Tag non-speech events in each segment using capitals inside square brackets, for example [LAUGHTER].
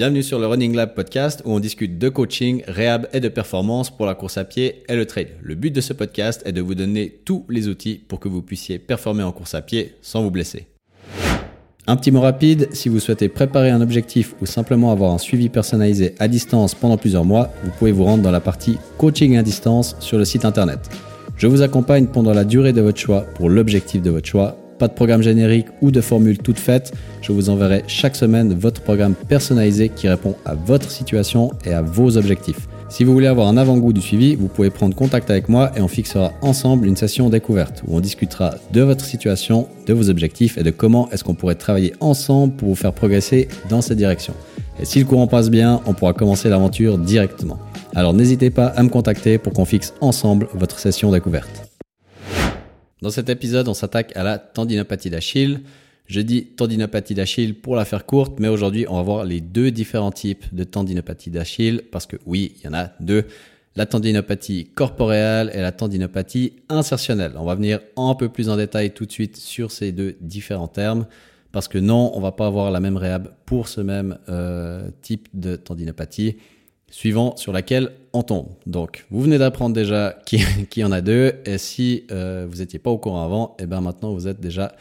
Bienvenue sur le Running Lab podcast où on discute de coaching, réhab et de performance pour la course à pied et le trail. Le but de ce podcast est de vous donner tous les outils pour que vous puissiez performer en course à pied sans vous blesser. Un petit mot rapide, si vous souhaitez préparer un objectif ou simplement avoir un suivi personnalisé à distance pendant plusieurs mois, vous pouvez vous rendre dans la partie coaching à distance sur le site internet. Je vous accompagne pendant la durée de votre choix pour l'objectif de votre choix pas de programme générique ou de formule toute faite. Je vous enverrai chaque semaine votre programme personnalisé qui répond à votre situation et à vos objectifs. Si vous voulez avoir un avant-goût du suivi, vous pouvez prendre contact avec moi et on fixera ensemble une session découverte où on discutera de votre situation, de vos objectifs et de comment est-ce qu'on pourrait travailler ensemble pour vous faire progresser dans cette direction. Et si le courant passe bien, on pourra commencer l'aventure directement. Alors n'hésitez pas à me contacter pour qu'on fixe ensemble votre session découverte. Dans cet épisode, on s'attaque à la tendinopathie d'Achille. Je dis tendinopathie d'Achille pour la faire courte, mais aujourd'hui, on va voir les deux différents types de tendinopathie d'Achille, parce que oui, il y en a deux. La tendinopathie corporéale et la tendinopathie insertionnelle. On va venir un peu plus en détail tout de suite sur ces deux différents termes, parce que non, on va pas avoir la même réhab pour ce même euh, type de tendinopathie suivant sur laquelle on tombe. Donc, vous venez d'apprendre déjà [LAUGHS] qu'il y en a deux, et si euh, vous n'étiez pas au courant avant, et eh bien maintenant vous êtes déjà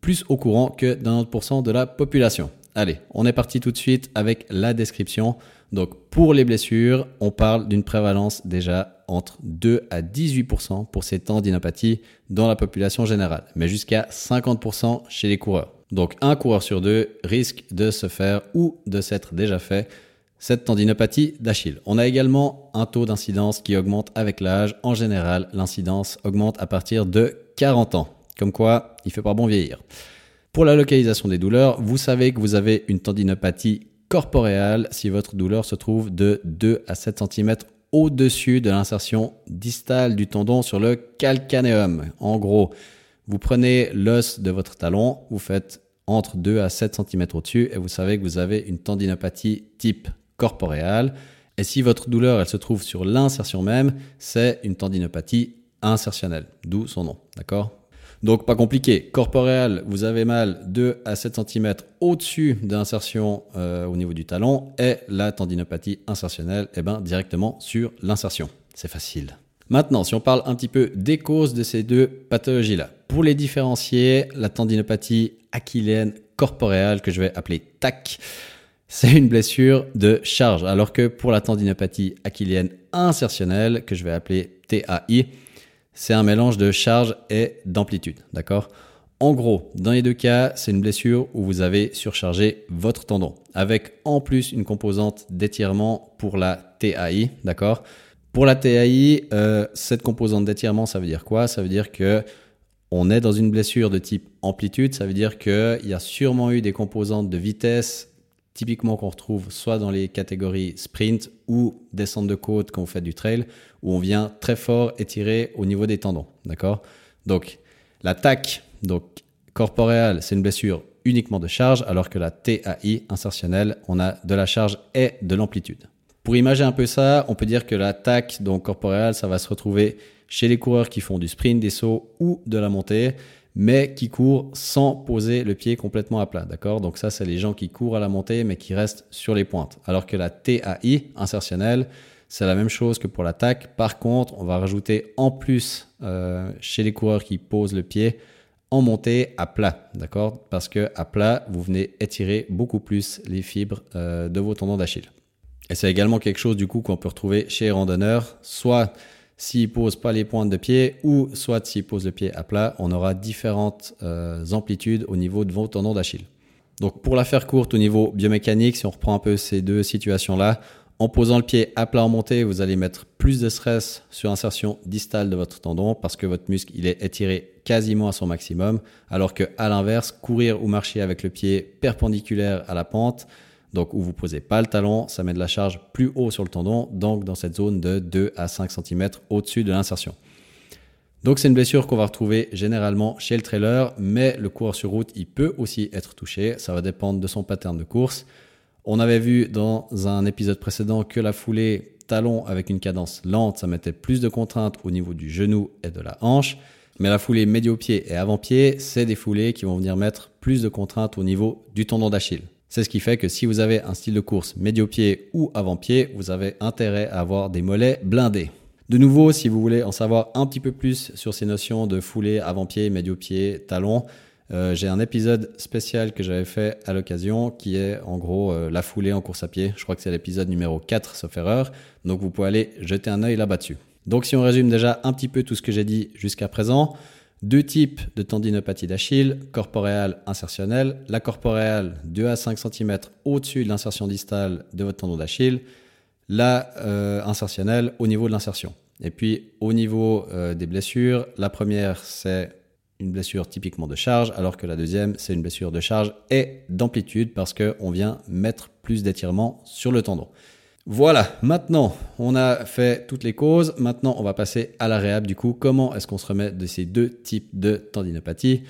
plus au courant que 90% de la population. Allez, on est parti tout de suite avec la description. Donc, pour les blessures, on parle d'une prévalence déjà entre 2 à 18% pour ces tendinopathies dans la population générale, mais jusqu'à 50% chez les coureurs. Donc, un coureur sur deux risque de se faire ou de s'être déjà fait cette tendinopathie d'Achille. On a également un taux d'incidence qui augmente avec l'âge. En général, l'incidence augmente à partir de 40 ans. Comme quoi, il fait pas bon vieillir. Pour la localisation des douleurs, vous savez que vous avez une tendinopathie corporéale si votre douleur se trouve de 2 à 7 cm au-dessus de l'insertion distale du tendon sur le calcanéum. En gros, vous prenez l'os de votre talon, vous faites entre 2 à 7 cm au-dessus et vous savez que vous avez une tendinopathie type corporéale. Et si votre douleur, elle se trouve sur l'insertion même, c'est une tendinopathie insertionnelle, d'où son nom, d'accord? Donc pas compliqué, corporéal, vous avez mal 2 à 7 cm au-dessus de l'insertion euh, au niveau du talon et la tendinopathie insertionnelle, eh ben, directement sur l'insertion. C'est facile. Maintenant, si on parle un petit peu des causes de ces deux pathologies-là, pour les différencier, la tendinopathie achilléenne corporéale que je vais appeler TAC, c'est une blessure de charge. Alors que pour la tendinopathie achilléenne insertionnelle, que je vais appeler TAI, c'est un mélange de charge et d'amplitude. D'accord? En gros, dans les deux cas, c'est une blessure où vous avez surchargé votre tendon, avec en plus une composante d'étirement pour la TAI. D'accord? Pour la TAI, euh, cette composante d'étirement, ça veut dire quoi? Ça veut dire que on est dans une blessure de type amplitude, ça veut dire qu'il y a sûrement eu des composantes de vitesse typiquement qu'on retrouve soit dans les catégories sprint ou descente de côte quand vous faites du trail, où on vient très fort étirer au niveau des tendons. D'accord? Donc, l'attaque donc corporeale, c'est une blessure uniquement de charge, alors que la TAI insertionnelle, on a de la charge et de l'amplitude. Pour imaginer un peu ça, on peut dire que l'attaque donc corporeale, ça va se retrouver chez les coureurs qui font du sprint, des sauts ou de la montée mais qui courent sans poser le pied complètement à plat, d'accord? Donc ça, c'est les gens qui courent à la montée, mais qui restent sur les pointes. Alors que la TAI insertionnelle, c'est la même chose que pour l'attaque. Par contre, on va rajouter en plus euh, chez les coureurs qui posent le pied en montée à plat, d'accord? Parce que à plat, vous venez étirer beaucoup plus les fibres euh, de vos tendons d'Achille. Et c'est également quelque chose du coup qu'on peut retrouver chez les randonneurs, soit s'il pose pas les pointes de pied ou soit s'il pose le pied à plat, on aura différentes euh, amplitudes au niveau de vos tendons d'Achille. Donc pour la faire courte au niveau biomécanique, si on reprend un peu ces deux situations-là, en posant le pied à plat en montée, vous allez mettre plus de stress sur l'insertion distale de votre tendon parce que votre muscle est étiré quasiment à son maximum, alors que à l'inverse, courir ou marcher avec le pied perpendiculaire à la pente, donc où vous posez pas le talon, ça met de la charge plus haut sur le tendon, donc dans cette zone de 2 à 5 cm au-dessus de l'insertion. Donc c'est une blessure qu'on va retrouver généralement chez le trailer, mais le coureur sur route, il peut aussi être touché, ça va dépendre de son pattern de course. On avait vu dans un épisode précédent que la foulée talon avec une cadence lente, ça mettait plus de contraintes au niveau du genou et de la hanche. Mais la foulée médio-pied et avant-pied, c'est des foulées qui vont venir mettre plus de contraintes au niveau du tendon d'Achille. C'est ce qui fait que si vous avez un style de course médio-pied ou avant-pied, vous avez intérêt à avoir des mollets blindés. De nouveau, si vous voulez en savoir un petit peu plus sur ces notions de foulée avant-pied, médio-pied, talon, euh, j'ai un épisode spécial que j'avais fait à l'occasion qui est en gros euh, la foulée en course à pied. Je crois que c'est l'épisode numéro 4 sauf erreur. Donc vous pouvez aller jeter un œil là-bas dessus. Donc si on résume déjà un petit peu tout ce que j'ai dit jusqu'à présent, deux types de tendinopathie d'Achille, corporéale, insertionnelle. La corporéale, 2 à 5 cm au-dessus de l'insertion distale de votre tendon d'Achille. La euh, insertionnelle au niveau de l'insertion. Et puis au niveau euh, des blessures, la première c'est une blessure typiquement de charge, alors que la deuxième c'est une blessure de charge et d'amplitude parce qu'on vient mettre plus d'étirement sur le tendon. Voilà, maintenant on a fait toutes les causes, maintenant on va passer à la du coup. Comment est-ce qu'on se remet de ces deux types de tendinopathie?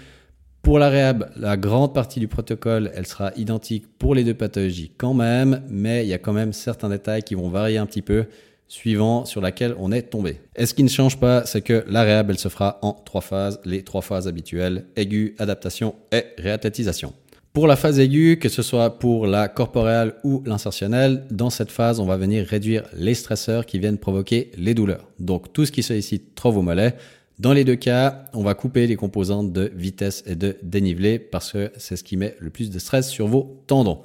Pour la la grande partie du protocole, elle sera identique pour les deux pathologies quand même, mais il y a quand même certains détails qui vont varier un petit peu suivant sur laquelle on est tombé. Et ce qui ne change pas, c'est que la elle se fera en trois phases, les trois phases habituelles, aiguë, adaptation et réathlétisation. Pour la phase aiguë, que ce soit pour la corporeale ou l'insertionnelle, dans cette phase, on va venir réduire les stresseurs qui viennent provoquer les douleurs. Donc tout ce qui sollicite trop vos mollets. Dans les deux cas, on va couper les composantes de vitesse et de dénivelé parce que c'est ce qui met le plus de stress sur vos tendons.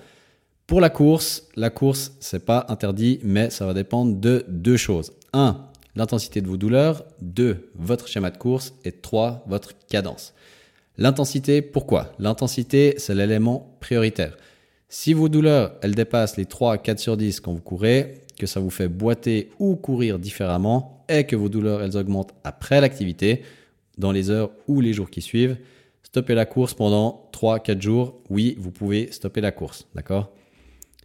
Pour la course, la course, c'est pas interdit, mais ça va dépendre de deux choses. Un, l'intensité de vos douleurs. Deux, votre schéma de course. Et trois, votre cadence. L'intensité, pourquoi? L'intensité, c'est l'élément prioritaire. Si vos douleurs, elles dépassent les 3 à 4 sur 10 quand vous courez, que ça vous fait boiter ou courir différemment, et que vos douleurs, elles augmentent après l'activité, dans les heures ou les jours qui suivent, stoppez la course pendant 3-4 jours. Oui, vous pouvez stopper la course, d'accord?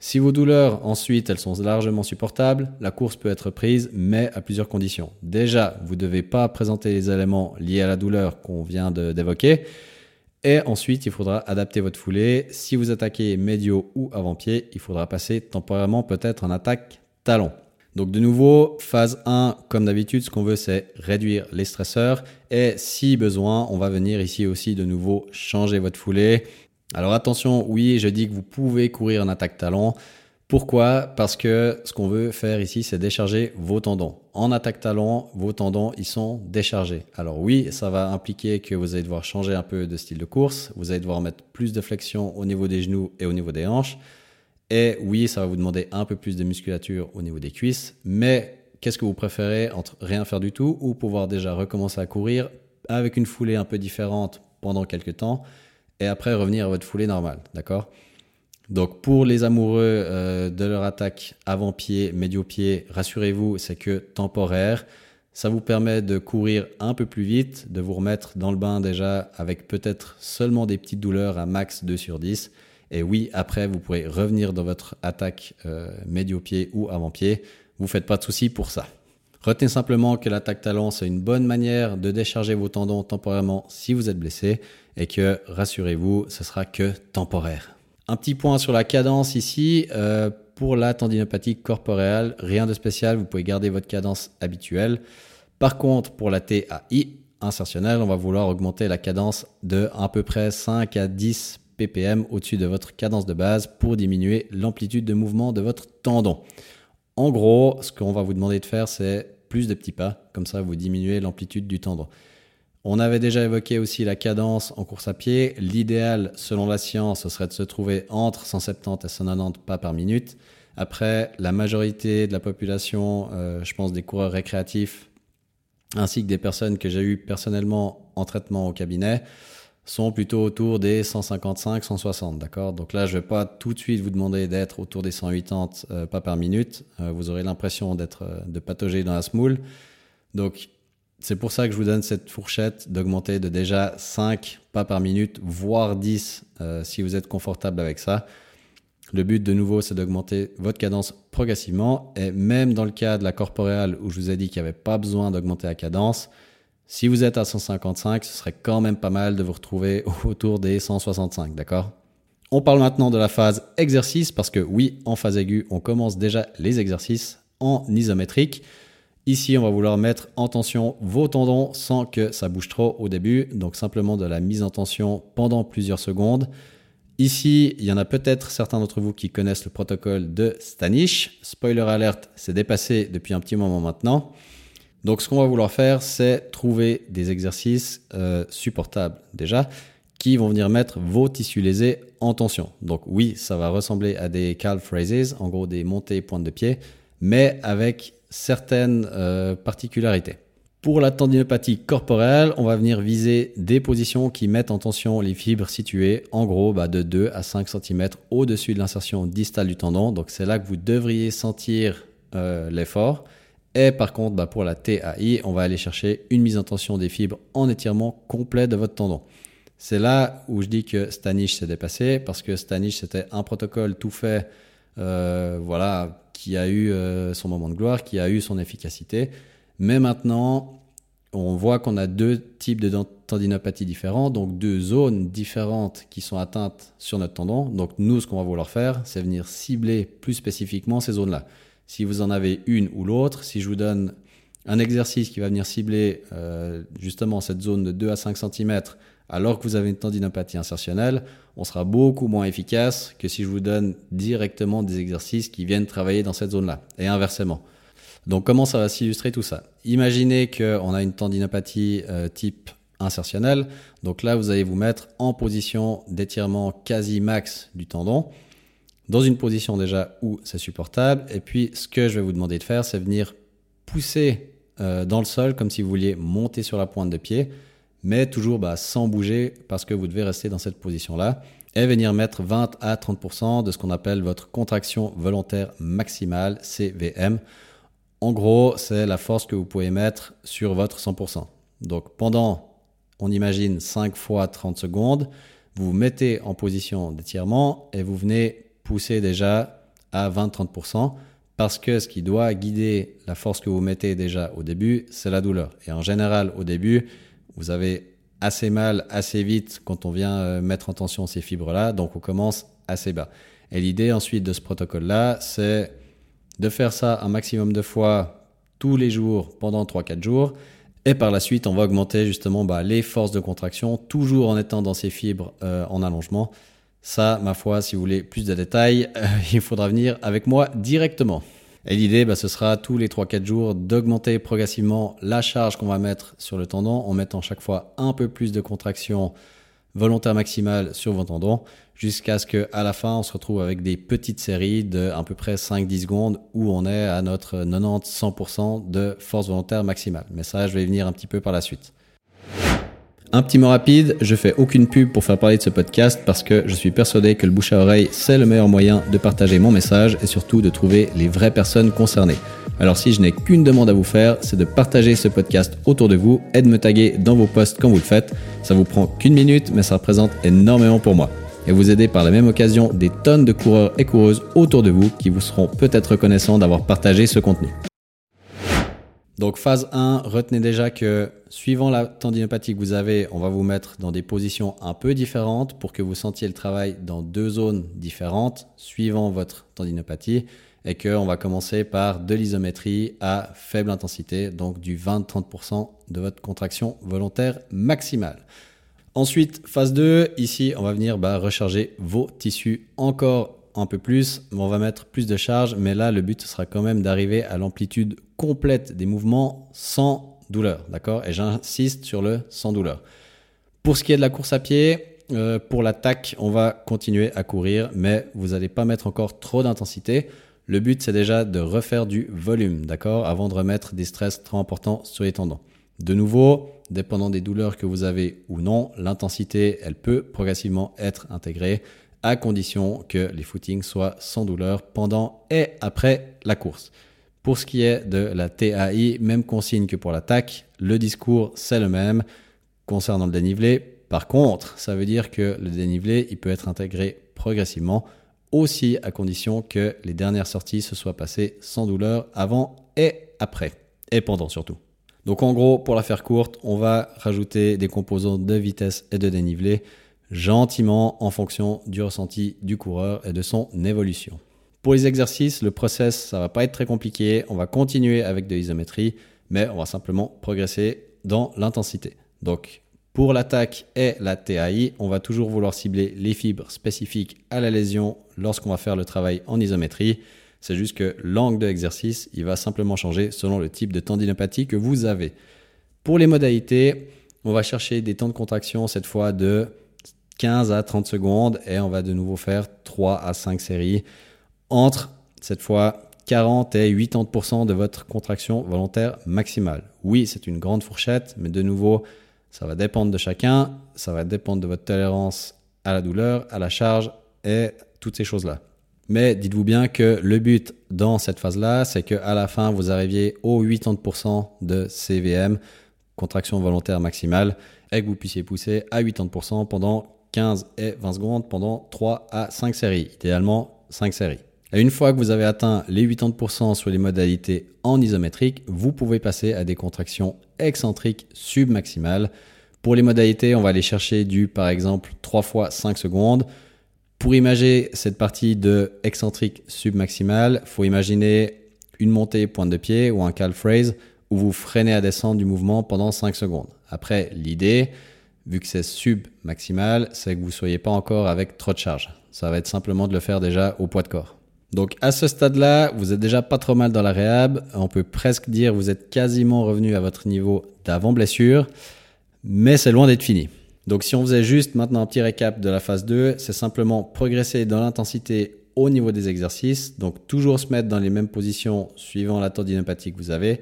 Si vos douleurs ensuite elles sont largement supportables, la course peut être prise, mais à plusieurs conditions. Déjà, vous ne devez pas présenter les éléments liés à la douleur qu'on vient d'évoquer. Et ensuite, il faudra adapter votre foulée. Si vous attaquez médio ou avant-pied, il faudra passer temporairement peut-être en attaque talon. Donc de nouveau, phase 1, comme d'habitude, ce qu'on veut, c'est réduire les stresseurs. Et si besoin, on va venir ici aussi de nouveau changer votre foulée. Alors attention, oui, je dis que vous pouvez courir en attaque talon. Pourquoi? Parce que ce qu'on veut faire ici, c'est décharger vos tendons. En attaque talon, vos tendons, ils sont déchargés. Alors oui, ça va impliquer que vous allez devoir changer un peu de style de course. Vous allez devoir mettre plus de flexion au niveau des genoux et au niveau des hanches. Et oui, ça va vous demander un peu plus de musculature au niveau des cuisses. Mais qu'est-ce que vous préférez entre rien faire du tout ou pouvoir déjà recommencer à courir avec une foulée un peu différente pendant quelques temps? Et après revenir à votre foulée normale, d'accord? Donc pour les amoureux euh, de leur attaque avant-pied, médio-pied, rassurez-vous, c'est que temporaire. Ça vous permet de courir un peu plus vite, de vous remettre dans le bain déjà avec peut-être seulement des petites douleurs à max 2 sur 10. Et oui, après, vous pourrez revenir dans votre attaque euh, médio-pied ou avant-pied. Vous faites pas de soucis pour ça. Retenez simplement que l'attaque talon, c'est une bonne manière de décharger vos tendons temporairement si vous êtes blessé et que, rassurez-vous, ce sera que temporaire. Un petit point sur la cadence ici. Euh, pour la tendinopathie corporeale, rien de spécial, vous pouvez garder votre cadence habituelle. Par contre, pour la TAI insertionnelle, on va vouloir augmenter la cadence de à peu près 5 à 10 ppm au-dessus de votre cadence de base pour diminuer l'amplitude de mouvement de votre tendon. En gros, ce qu'on va vous demander de faire, c'est plus de petits pas, comme ça vous diminuez l'amplitude du tendon. On avait déjà évoqué aussi la cadence en course à pied. L'idéal, selon la science, ce serait de se trouver entre 170 et 190 pas par minute. Après, la majorité de la population, euh, je pense des coureurs récréatifs, ainsi que des personnes que j'ai eues personnellement en traitement au cabinet, sont plutôt autour des 155, 160, d'accord? Donc là, je vais pas tout de suite vous demander d'être autour des 180 euh, pas par minute. Euh, vous aurez l'impression d'être de patauger dans la smoule. Donc c'est pour ça que je vous donne cette fourchette d'augmenter de déjà 5 pas par minute, voire 10 euh, si vous êtes confortable avec ça. Le but de nouveau, c'est d'augmenter votre cadence progressivement. Et même dans le cas de la corporeale où je vous ai dit qu'il n'y avait pas besoin d'augmenter la cadence, si vous êtes à 155, ce serait quand même pas mal de vous retrouver [LAUGHS] autour des 165, d'accord? On parle maintenant de la phase exercice parce que oui, en phase aiguë, on commence déjà les exercices en isométrique. Ici, on va vouloir mettre en tension vos tendons sans que ça bouge trop au début, donc simplement de la mise en tension pendant plusieurs secondes. Ici, il y en a peut-être certains d'entre vous qui connaissent le protocole de Stanish. Spoiler alert, c'est dépassé depuis un petit moment maintenant. Donc ce qu'on va vouloir faire, c'est trouver des exercices euh, supportables déjà qui vont venir mettre vos tissus lésés en tension. Donc oui, ça va ressembler à des calf raises, en gros des montées pointes de pied, mais avec certaines euh, particularités. Pour la tendinopathie corporelle, on va venir viser des positions qui mettent en tension les fibres situées en gros bah, de 2 à 5 cm au-dessus de l'insertion distale du tendon. Donc c'est là que vous devriez sentir euh, l'effort. Et par contre, bah, pour la TAI, on va aller chercher une mise en tension des fibres en étirement complet de votre tendon. C'est là où je dis que Stanish s'est dépassé parce que Stanish c'était un protocole tout fait, euh, voilà, qui a eu euh, son moment de gloire, qui a eu son efficacité. Mais maintenant, on voit qu'on a deux types de tendinopathie différents, donc deux zones différentes qui sont atteintes sur notre tendon. Donc nous, ce qu'on va vouloir faire, c'est venir cibler plus spécifiquement ces zones-là. Si vous en avez une ou l'autre, si je vous donne un exercice qui va venir cibler euh, justement cette zone de 2 à 5 cm alors que vous avez une tendinopathie insertionnelle, on sera beaucoup moins efficace que si je vous donne directement des exercices qui viennent travailler dans cette zone-là, et inversement. Donc comment ça va s'illustrer tout ça? Imaginez qu'on a une tendinopathie euh, type insertionnelle. Donc là, vous allez vous mettre en position d'étirement quasi max du tendon, dans une position déjà où c'est supportable. Et puis, ce que je vais vous demander de faire, c'est venir pousser euh, dans le sol comme si vous vouliez monter sur la pointe de pied, mais toujours bah, sans bouger parce que vous devez rester dans cette position-là et venir mettre 20 à 30% de ce qu'on appelle votre contraction volontaire maximale, CVM. En gros, c'est la force que vous pouvez mettre sur votre 100%. Donc pendant, on imagine 5 fois 30 secondes, vous vous mettez en position d'étirement et vous venez pousser déjà à 20-30% parce que ce qui doit guider la force que vous mettez déjà au début, c'est la douleur. Et en général, au début, vous avez assez mal assez vite quand on vient euh, mettre en tension ces fibres-là, donc on commence assez bas. Et l'idée ensuite de ce protocole-là, c'est de faire ça un maximum de fois tous les jours pendant 3-4 jours. Et par la suite, on va augmenter justement bah, les forces de contraction, toujours en étant dans ces fibres euh, en allongement. Ça, ma foi, si vous voulez plus de détails, [LAUGHS] euh, il faudra venir avec moi directement. Et l'idée, bah, ce sera tous les 3-4 jours d'augmenter progressivement la charge qu'on va mettre sur le tendon en mettant chaque fois un peu plus de contraction volontaire maximale sur vos tendons jusqu'à ce qu'à la fin, on se retrouve avec des petites séries de à peu près 5-10 secondes où on est à notre 90-100% de force volontaire maximale. Mais ça, je vais y venir un petit peu par la suite. Un petit mot rapide, je fais aucune pub pour faire parler de ce podcast parce que je suis persuadé que le bouche à oreille, c'est le meilleur moyen de partager mon message et surtout de trouver les vraies personnes concernées. Alors si je n'ai qu'une demande à vous faire, c'est de partager ce podcast autour de vous et de me taguer dans vos posts quand vous le faites. Ça vous prend qu'une minute, mais ça représente énormément pour moi. Et vous aider par la même occasion des tonnes de coureurs et coureuses autour de vous qui vous seront peut-être reconnaissants d'avoir partagé ce contenu. Donc phase 1, retenez déjà que suivant la tendinopathie que vous avez, on va vous mettre dans des positions un peu différentes pour que vous sentiez le travail dans deux zones différentes suivant votre tendinopathie et qu'on va commencer par de l'isométrie à faible intensité, donc du 20-30% de votre contraction volontaire maximale. Ensuite, phase 2, ici, on va venir bah, recharger vos tissus encore un peu plus, on va mettre plus de charge, mais là, le but sera quand même d'arriver à l'amplitude complète des mouvements sans douleur, d'accord? Et j'insiste sur le sans douleur. Pour ce qui est de la course à pied, euh, pour l'attaque, on va continuer à courir, mais vous n'allez pas mettre encore trop d'intensité. Le but, c'est déjà de refaire du volume, d'accord, avant de remettre des stress trop importants sur les tendons. De nouveau, dépendant des douleurs que vous avez ou non, l'intensité, elle peut progressivement être intégrée à condition que les footings soient sans douleur pendant et après la course. Pour ce qui est de la TAI, même consigne que pour l'attaque, le discours c'est le même concernant le dénivelé. Par contre, ça veut dire que le dénivelé, il peut être intégré progressivement aussi à condition que les dernières sorties se soient passées sans douleur avant et après, et pendant surtout. Donc en gros, pour la faire courte, on va rajouter des composants de vitesse et de dénivelé gentiment en fonction du ressenti du coureur et de son évolution. Pour les exercices, le process, ça va pas être très compliqué. On va continuer avec de l'isométrie, mais on va simplement progresser dans l'intensité. Donc, Pour l'attaque et la TAI, on va toujours vouloir cibler les fibres spécifiques à la lésion lorsqu'on va faire le travail en isométrie. C'est juste que l'angle de l'exercice, il va simplement changer selon le type de tendinopathie que vous avez. Pour les modalités, on va chercher des temps de contraction cette fois de 15 à 30 secondes et on va de nouveau faire 3 à 5 séries entre cette fois 40 et 80% de votre contraction volontaire maximale. Oui, c'est une grande fourchette, mais de nouveau, ça va dépendre de chacun, ça va dépendre de votre tolérance à la douleur, à la charge et toutes ces choses-là. Mais dites-vous bien que le but dans cette phase-là, c'est qu'à la fin, vous arriviez au 80% de CVM, contraction volontaire maximale, et que vous puissiez pousser à 80% pendant 15 et 20 secondes pendant 3 à 5 séries, idéalement 5 séries. Et une fois que vous avez atteint les 80% sur les modalités en isométrique, vous pouvez passer à des contractions excentriques submaximales. Pour les modalités, on va aller chercher du, par exemple, 3 fois 5 secondes. Pour imaginer cette partie de excentrique submaximale, faut imaginer une montée pointe de pied ou un calf raise où vous freinez à descendre du mouvement pendant 5 secondes. Après, l'idée, vu que c'est submaximal, c'est que vous ne soyez pas encore avec trop de charge. Ça va être simplement de le faire déjà au poids de corps. Donc à ce stade-là, vous êtes déjà pas trop mal dans la réhab. On peut presque dire vous êtes quasiment revenu à votre niveau d'avant blessure, mais c'est loin d'être fini. Donc si on faisait juste maintenant un petit récap de la phase 2, c'est simplement progresser dans l'intensité au niveau des exercices, donc toujours se mettre dans les mêmes positions suivant la tendinopathie que vous avez.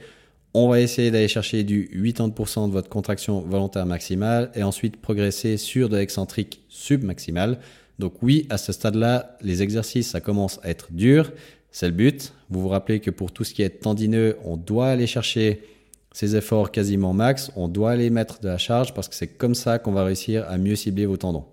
On va essayer d'aller chercher du 80% de votre contraction volontaire maximale et ensuite progresser sur de l'excentrique submaximale. Donc oui, à ce stade-là, les exercices, ça commence à être dur. C'est le but. Vous vous rappelez que pour tout ce qui est tendineux, on doit aller chercher ces efforts quasiment max. On doit aller mettre de la charge parce que c'est comme ça qu'on va réussir à mieux cibler vos tendons.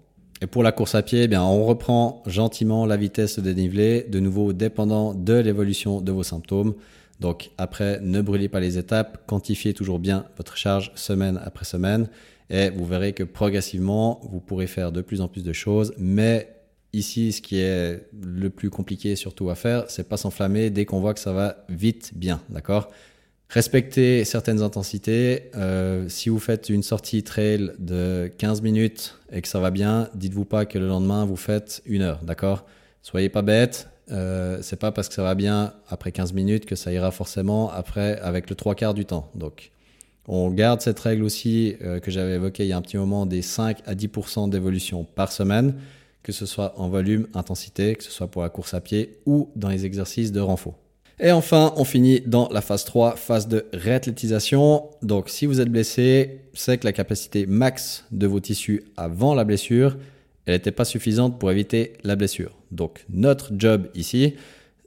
Et pour la course à pied, eh bien, on reprend gentiment la vitesse de dénivelé, de nouveau dépendant de l'évolution de vos symptômes. Donc après, ne brûlez pas les étapes, quantifiez toujours bien votre charge semaine après semaine et vous verrez que progressivement, vous pourrez faire de plus en plus de choses. Mais ici, ce qui est le plus compliqué surtout à faire, c'est pas s'enflammer dès qu'on voit que ça va vite bien, d'accord? Respectez certaines intensités. Euh, si vous faites une sortie trail de 15 minutes et que ça va bien, dites-vous pas que le lendemain vous faites une heure, d'accord? Soyez pas bête. Euh, c'est pas parce que ça va bien après 15 minutes que ça ira forcément après avec le trois quarts du temps. Donc, on garde cette règle aussi euh, que j'avais évoquée il y a un petit moment des 5 à 10% d'évolution par semaine, que ce soit en volume, intensité, que ce soit pour la course à pied ou dans les exercices de renfort. Et enfin, on finit dans la phase 3, phase de réathlétisation. Donc, si vous êtes blessé, c'est que la capacité max de vos tissus avant la blessure, elle n'était pas suffisante pour éviter la blessure. Donc, notre job ici,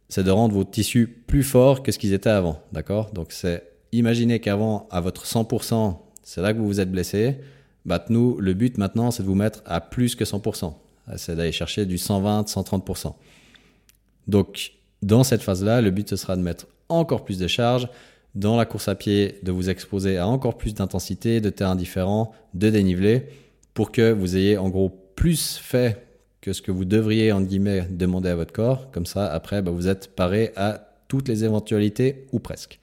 c'est de rendre vos tissus plus forts que ce qu'ils étaient avant. D'accord? Donc, c'est imaginez qu'avant, à votre 100%, c'est là que vous vous êtes blessé. Bah, nous, le but maintenant, c'est de vous mettre à plus que 100%. C'est d'aller chercher du 120, 130%. Donc, dans cette phase-là, le but, ce sera de mettre encore plus de charges. Dans la course à pied, de vous exposer à encore plus d'intensité, de terrains différents, de dénivelé, pour que vous ayez en gros plus fait que ce que vous devriez, en guillemets, demander à votre corps. Comme ça, après, bah, vous êtes paré à toutes les éventualités, ou presque.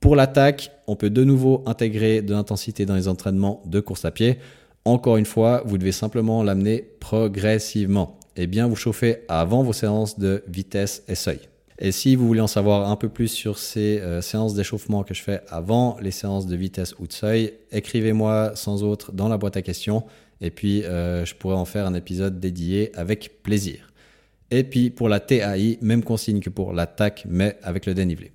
Pour l'attaque, on peut de nouveau intégrer de l'intensité dans les entraînements de course à pied. Encore une fois, vous devez simplement l'amener progressivement et bien vous chauffer avant vos séances de vitesse et seuil. Et si vous voulez en savoir un peu plus sur ces euh, séances d'échauffement que je fais avant les séances de vitesse ou de seuil, écrivez-moi sans autre dans la boîte à questions et puis euh, je pourrais en faire un épisode dédié avec plaisir. Et puis pour la TAI, même consigne que pour l'attaque, mais avec le dénivelé.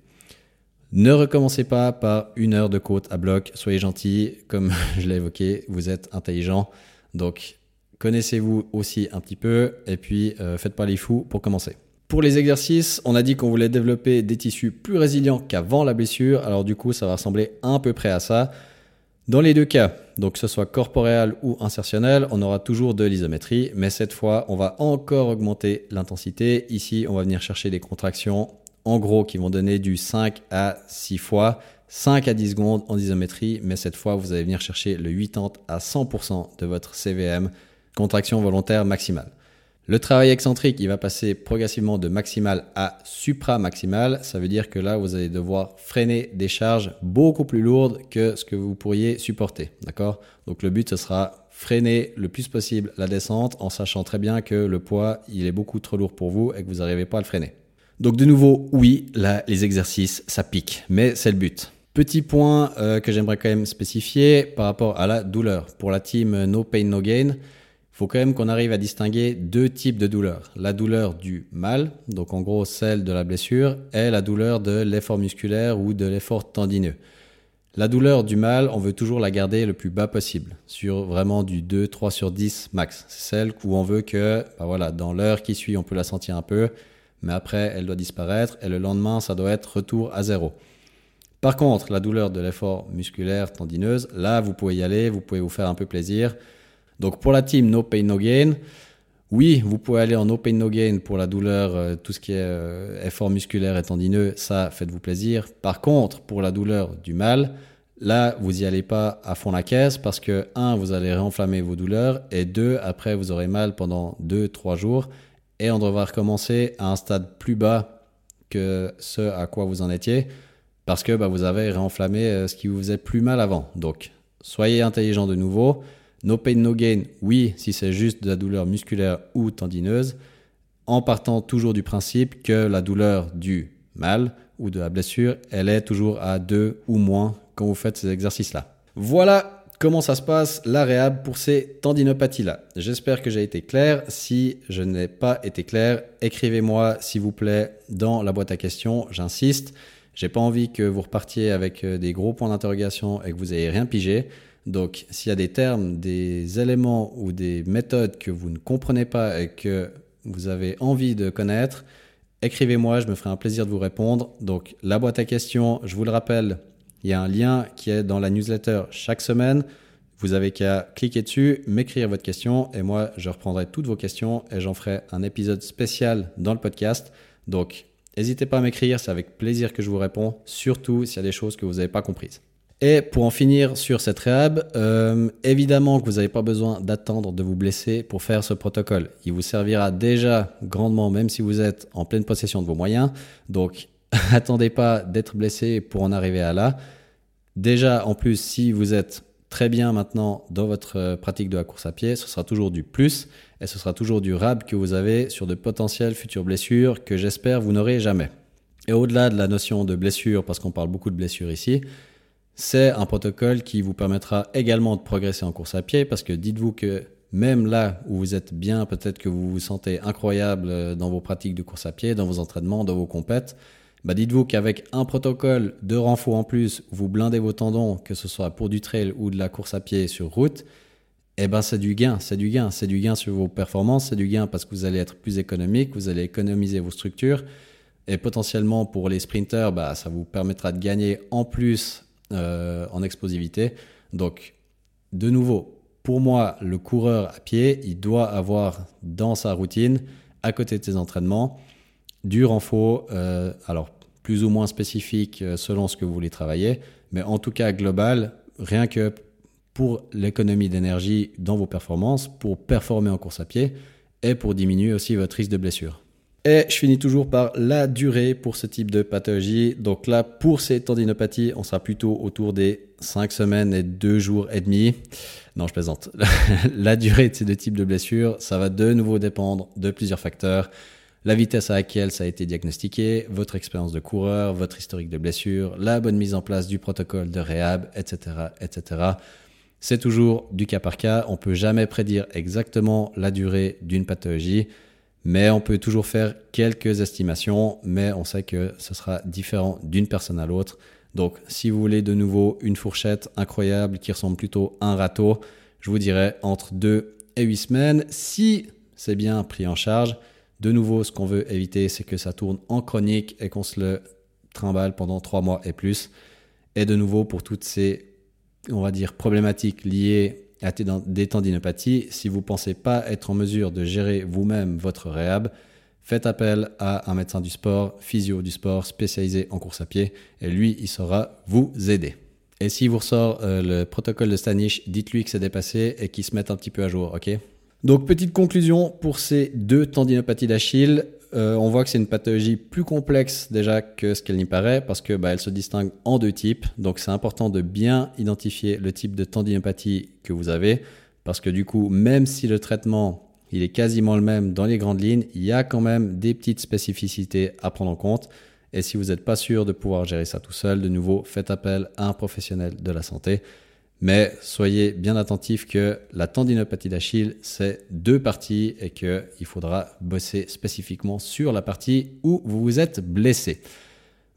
Ne recommencez pas par une heure de côte à bloc. Soyez gentil, comme [LAUGHS] je l'ai évoqué, vous êtes intelligent. Donc, connaissez-vous aussi un petit peu et puis euh, faites pas les fous pour commencer. Pour les exercices, on a dit qu'on voulait développer des tissus plus résilients qu'avant la blessure. Alors du coup, ça va ressembler à peu près à ça. Dans les deux cas, donc que ce soit corporel ou insertionnel, on aura toujours de l'isométrie, mais cette fois, on va encore augmenter l'intensité. Ici, on va venir chercher des contractions en gros qui vont donner du 5 à 6 fois, 5 à 10 secondes en isométrie, mais cette fois vous allez venir chercher le 80 à 100% de votre CVM, contraction volontaire maximale. Le travail excentrique, il va passer progressivement de maximal à supra-maximal. Ça veut dire que là, vous allez devoir freiner des charges beaucoup plus lourdes que ce que vous pourriez supporter. D'accord? Donc le but, ce sera freiner le plus possible la descente en sachant très bien que le poids, il est beaucoup trop lourd pour vous et que vous n'arrivez pas à le freiner. Donc de nouveau, oui, là, les exercices, ça pique, mais c'est le but. Petit point euh, que j'aimerais quand même spécifier par rapport à la douleur. Pour la team No Pain No Gain, faut quand même qu'on arrive à distinguer deux types de douleurs. La douleur du mal, donc en gros celle de la blessure, et la douleur de l'effort musculaire ou de l'effort tendineux. La douleur du mal, on veut toujours la garder le plus bas possible, sur vraiment du 2, 3 sur 10 max. C'est celle où on veut que, bah voilà, dans l'heure qui suit, on peut la sentir un peu, mais après, elle doit disparaître, et le lendemain, ça doit être retour à zéro. Par contre, la douleur de l'effort musculaire tendineuse, là, vous pouvez y aller, vous pouvez vous faire un peu plaisir. Donc pour la team No Pain No Gain, oui, vous pouvez aller en No Pain No Gain pour la douleur, euh, tout ce qui est euh, effort musculaire et tendineux, ça, faites-vous plaisir. Par contre, pour la douleur du mal, là, vous n'y allez pas à fond la caisse parce que, un, vous allez réenflammer vos douleurs et deux, après, vous aurez mal pendant deux, trois jours et on devra recommencer à un stade plus bas que ce à quoi vous en étiez parce que bah, vous avez réenflammé euh, ce qui vous faisait plus mal avant. Donc, soyez intelligent de nouveau. No pain, no gain, oui, si c'est juste de la douleur musculaire ou tendineuse, en partant toujours du principe que la douleur du mal ou de la blessure, elle est toujours à 2 ou moins quand vous faites ces exercices-là. Voilà comment ça se passe la réhab pour ces tendinopathies-là. J'espère que j'ai été clair. Si je n'ai pas été clair, écrivez-moi s'il vous plaît dans la boîte à questions, j'insiste. J'ai pas envie que vous repartiez avec euh, des gros points d'interrogation et que vous ayez rien pigé. Donc, s'il y a des termes, des éléments ou des méthodes que vous ne comprenez pas et que vous avez envie de connaître, écrivez-moi, je me ferai un plaisir de vous répondre. Donc, la boîte à questions, je vous le rappelle, il y a un lien qui est dans la newsletter chaque semaine. Vous avez qu'à cliquer dessus, m'écrire votre question et moi, je reprendrai toutes vos questions et j'en ferai un épisode spécial dans le podcast. Donc, n'hésitez pas à m'écrire, c'est avec plaisir que je vous réponds, surtout s'il y a des choses que vous n'avez pas comprises. Et pour en finir sur cette réhab, euh, évidemment que vous n'avez pas besoin d'attendre de vous blesser pour faire ce protocole. Il vous servira déjà grandement, même si vous êtes en pleine possession de vos moyens. Donc, [LAUGHS] attendez pas d'être blessé pour en arriver à là. Déjà, en plus, si vous êtes très bien maintenant dans votre euh, pratique de la course à pied, ce sera toujours du plus et ce sera toujours du rab que vous avez sur de potentielles futures blessures que j'espère vous n'aurez jamais. Et au-delà de la notion de blessure, parce qu'on parle beaucoup de blessures ici, c'est un protocole qui vous permettra également de progresser en course à pied parce que dites-vous que même là où vous êtes bien, peut-être que vous vous sentez incroyable euh, dans vos pratiques de course à pied, dans vos entraînements, dans vos compètes, bah dites-vous qu'avec un protocole de renfort en plus, vous blindez vos tendons, que ce soit pour du trail ou de la course à pied sur route, eh ben c'est du gain, c'est du gain, c'est du gain sur vos performances, c'est du gain parce que vous allez être plus économique, vous allez économiser vos structures et potentiellement pour les sprinters, bah, ça vous permettra de gagner en plus euh, en explosivité. Donc, de nouveau, pour moi, le coureur à pied, il doit avoir dans sa routine, à côté de ses entraînements, du renfort, euh, alors plus ou moins spécifique euh, selon ce que vous voulez travailler, mais en tout cas global, rien que pour l'économie d'énergie dans vos performances, pour performer en course à pied et pour diminuer aussi votre risque de blessure. Et je finis toujours par la durée pour ce type de pathologie. Donc là, pour ces tendinopathies, on sera plutôt autour des 5 semaines et 2 jours et demi. Non, je plaisante. [LAUGHS] la durée de ces deux types de blessures, ça va de nouveau dépendre de plusieurs facteurs. La vitesse à laquelle ça a été diagnostiqué, votre expérience de coureur, votre historique de blessure, la bonne mise en place du protocole de réhab, etc., etc. C'est toujours du cas par cas. On peut jamais prédire exactement la durée d'une pathologie. Mais on peut toujours faire quelques estimations, mais on sait que ce sera différent d'une personne à l'autre. Donc, si vous voulez de nouveau une fourchette incroyable qui ressemble plutôt à un râteau, je vous dirais entre 2 et 8 semaines. Si c'est bien pris en charge, de nouveau, ce qu'on veut éviter, c'est que ça tourne en chronique et qu'on se le trimballe pendant 3 mois et plus. Et de nouveau, pour toutes ces, on va dire, problématiques liées des tendinopathies, si vous ne pensez pas être en mesure de gérer vous-même votre réhab, faites appel à un médecin du sport, physio du sport spécialisé en course à pied, et lui, il saura vous aider. Et si vous ressort euh, le protocole de Stanish, dites-lui que c'est dépassé et qu'il se mette un petit peu à jour, ok? Donc petite conclusion pour ces deux tendinopathies d'Achille. Euh, on voit que c'est une pathologie plus complexe déjà que ce qu'elle n'y paraît parce que bah, elle se distingue en deux types. Donc c'est important de bien identifier le type de tendinopathie que vous avez parce que du coup, même si le traitement il est quasiment le même dans les grandes lignes, il y a quand même des petites spécificités à prendre en compte. Et si vous n'êtes pas sûr de pouvoir gérer ça tout seul, de nouveau, faites appel à un professionnel de la santé. Mais soyez bien attentifs que la tendinopathie d'Achille, c'est deux parties et qu'il faudra bosser spécifiquement sur la partie où vous vous êtes blessé.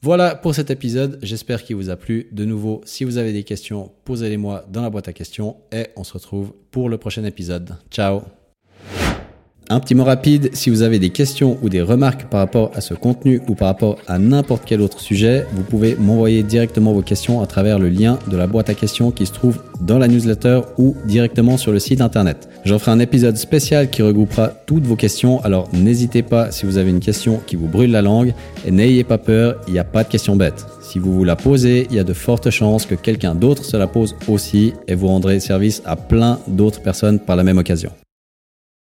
Voilà pour cet épisode, j'espère qu'il vous a plu. De nouveau, si vous avez des questions, posez-les-moi dans la boîte à questions et on se retrouve pour le prochain épisode. Ciao un petit mot rapide, si vous avez des questions ou des remarques par rapport à ce contenu ou par rapport à n'importe quel autre sujet, vous pouvez m'envoyer directement vos questions à travers le lien de la boîte à questions qui se trouve dans la newsletter ou directement sur le site internet. J'en ferai un épisode spécial qui regroupera toutes vos questions, alors n'hésitez pas si vous avez une question qui vous brûle la langue et n'ayez pas peur, il n'y a pas de questions bêtes. Si vous vous la posez, il y a de fortes chances que quelqu'un d'autre se la pose aussi et vous rendrez service à plein d'autres personnes par la même occasion.